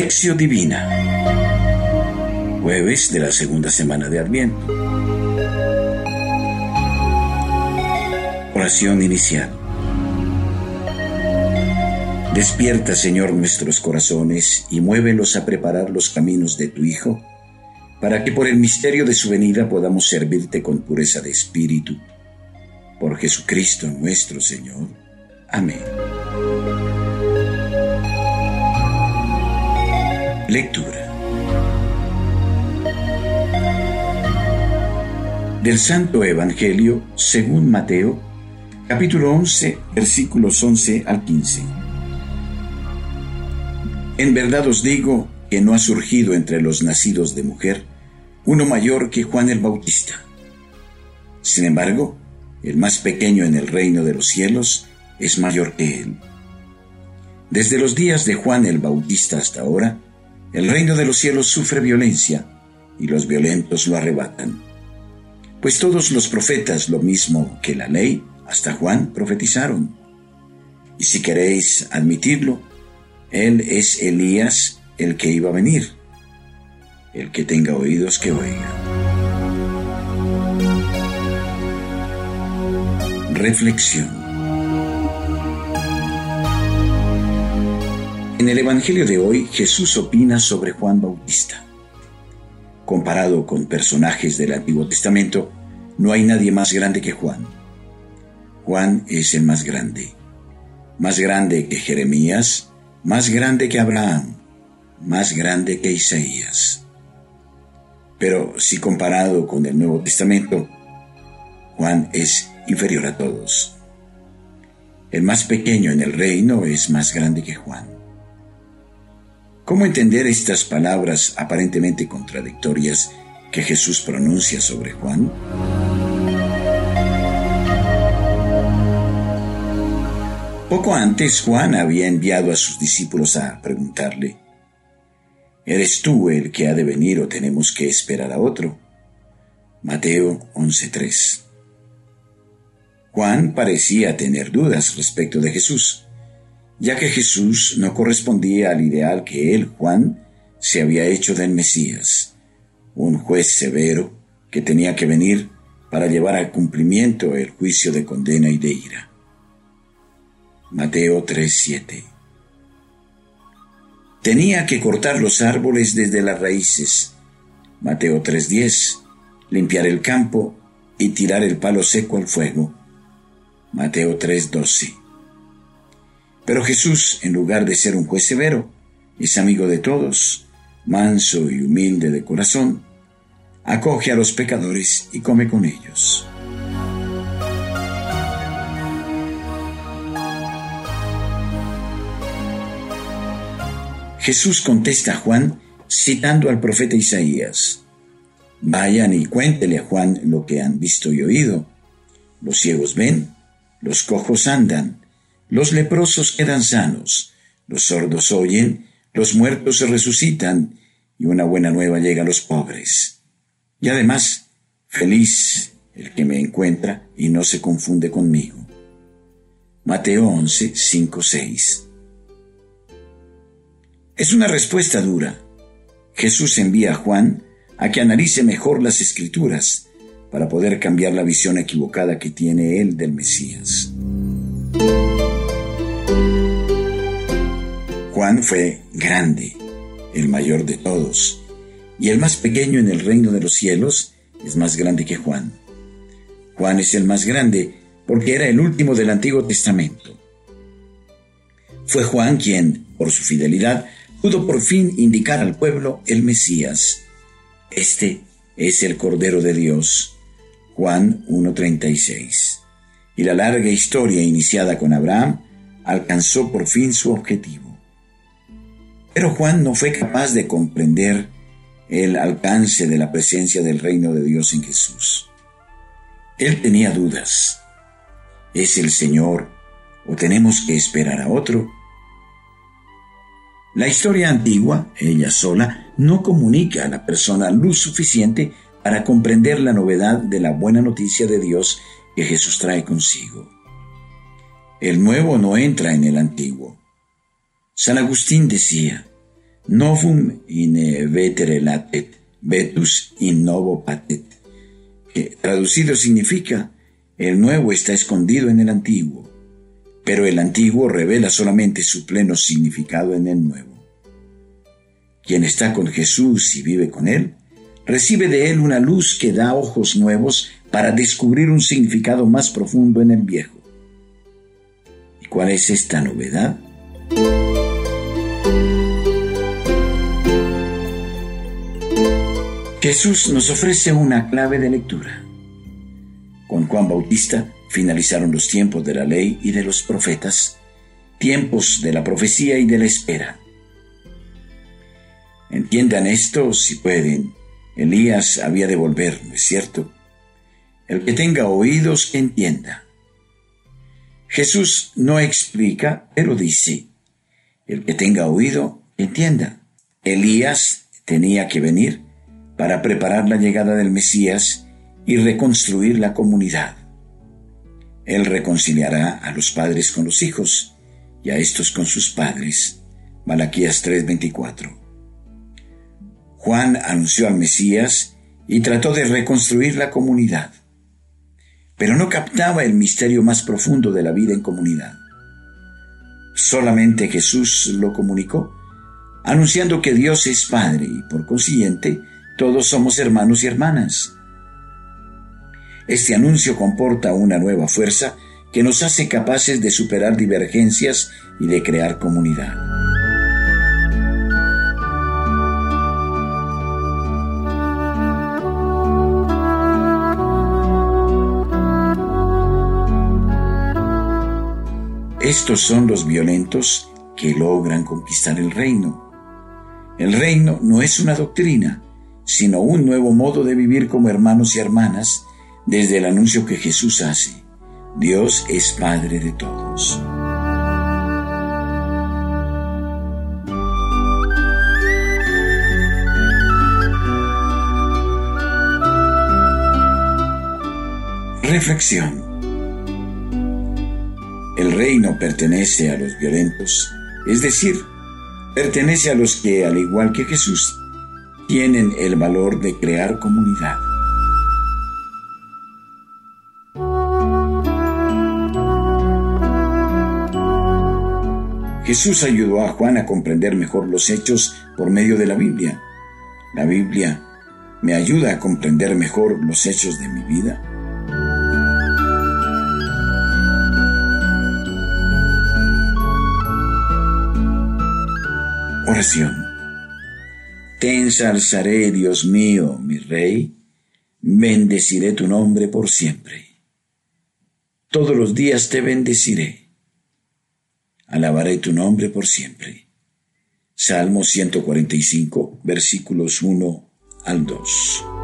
Lección Divina. Jueves de la segunda semana de Adviento. Oración inicial. Despierta, Señor, nuestros corazones y muévelos a preparar los caminos de tu Hijo, para que por el misterio de su venida podamos servirte con pureza de espíritu. Por Jesucristo nuestro Señor. Amén. Lectura del Santo Evangelio según Mateo, capítulo 11, versículos 11 al 15. En verdad os digo que no ha surgido entre los nacidos de mujer uno mayor que Juan el Bautista. Sin embargo, el más pequeño en el reino de los cielos es mayor que él. Desde los días de Juan el Bautista hasta ahora, el reino de los cielos sufre violencia y los violentos lo arrebatan. Pues todos los profetas, lo mismo que la ley, hasta Juan, profetizaron. Y si queréis admitirlo, él es Elías el que iba a venir. El que tenga oídos que oiga. Reflexión. En el Evangelio de hoy, Jesús opina sobre Juan Bautista. Comparado con personajes del Antiguo Testamento, no hay nadie más grande que Juan. Juan es el más grande, más grande que Jeremías, más grande que Abraham, más grande que Isaías. Pero si comparado con el Nuevo Testamento, Juan es inferior a todos. El más pequeño en el reino es más grande que Juan. ¿Cómo entender estas palabras aparentemente contradictorias que Jesús pronuncia sobre Juan? Poco antes Juan había enviado a sus discípulos a preguntarle, ¿Eres tú el que ha de venir o tenemos que esperar a otro? Mateo 11:3 Juan parecía tener dudas respecto de Jesús ya que Jesús no correspondía al ideal que él, Juan, se había hecho del Mesías, un juez severo que tenía que venir para llevar al cumplimiento el juicio de condena y de ira. Mateo 3:7 Tenía que cortar los árboles desde las raíces. Mateo 3:10 Limpiar el campo y tirar el palo seco al fuego. Mateo 3:12 pero Jesús, en lugar de ser un juez severo, es amigo de todos, manso y humilde de corazón, acoge a los pecadores y come con ellos. Jesús contesta a Juan citando al profeta Isaías. Vayan y cuéntele a Juan lo que han visto y oído. Los ciegos ven, los cojos andan, los leprosos quedan sanos, los sordos oyen, los muertos se resucitan y una buena nueva llega a los pobres. Y además, feliz el que me encuentra y no se confunde conmigo. Mateo 11, 5, 6. Es una respuesta dura. Jesús envía a Juan a que analice mejor las escrituras para poder cambiar la visión equivocada que tiene él del Mesías. Juan fue grande, el mayor de todos, y el más pequeño en el reino de los cielos es más grande que Juan. Juan es el más grande porque era el último del Antiguo Testamento. Fue Juan quien, por su fidelidad, pudo por fin indicar al pueblo el Mesías. Este es el Cordero de Dios. Juan 1.36. Y la larga historia iniciada con Abraham alcanzó por fin su objetivo. Pero Juan no fue capaz de comprender el alcance de la presencia del reino de Dios en Jesús. Él tenía dudas. ¿Es el Señor o tenemos que esperar a otro? La historia antigua, ella sola, no comunica a la persona luz suficiente para comprender la novedad de la buena noticia de Dios que Jesús trae consigo. El nuevo no entra en el antiguo. San Agustín decía, Novum in vetere latet, vetus in novo patet, que traducido significa el nuevo está escondido en el antiguo, pero el antiguo revela solamente su pleno significado en el nuevo. Quien está con Jesús y vive con Él, recibe de Él una luz que da ojos nuevos para descubrir un significado más profundo en el viejo. ¿Y cuál es esta novedad? Jesús nos ofrece una clave de lectura. Con Juan Bautista finalizaron los tiempos de la ley y de los profetas, tiempos de la profecía y de la espera. Entiendan esto si pueden. Elías había de volver, ¿no es cierto? El que tenga oídos, que entienda. Jesús no explica, pero dice, el que tenga oído, entienda. Elías tenía que venir para preparar la llegada del Mesías y reconstruir la comunidad. Él reconciliará a los padres con los hijos y a estos con sus padres. Malaquías 3:24. Juan anunció al Mesías y trató de reconstruir la comunidad, pero no captaba el misterio más profundo de la vida en comunidad. Solamente Jesús lo comunicó, anunciando que Dios es Padre y por consiguiente todos somos hermanos y hermanas. Este anuncio comporta una nueva fuerza que nos hace capaces de superar divergencias y de crear comunidad. Estos son los violentos que logran conquistar el reino. El reino no es una doctrina, sino un nuevo modo de vivir como hermanos y hermanas desde el anuncio que Jesús hace. Dios es Padre de todos. Reflexión. El reino pertenece a los violentos, es decir, pertenece a los que, al igual que Jesús, tienen el valor de crear comunidad. Jesús ayudó a Juan a comprender mejor los hechos por medio de la Biblia. La Biblia me ayuda a comprender mejor los hechos de mi vida. Oración. Te ensalzaré, Dios mío, mi Rey, bendeciré tu nombre por siempre. Todos los días te bendeciré alabaré tu nombre por siempre. Salmo 145, versículos 1 al 2.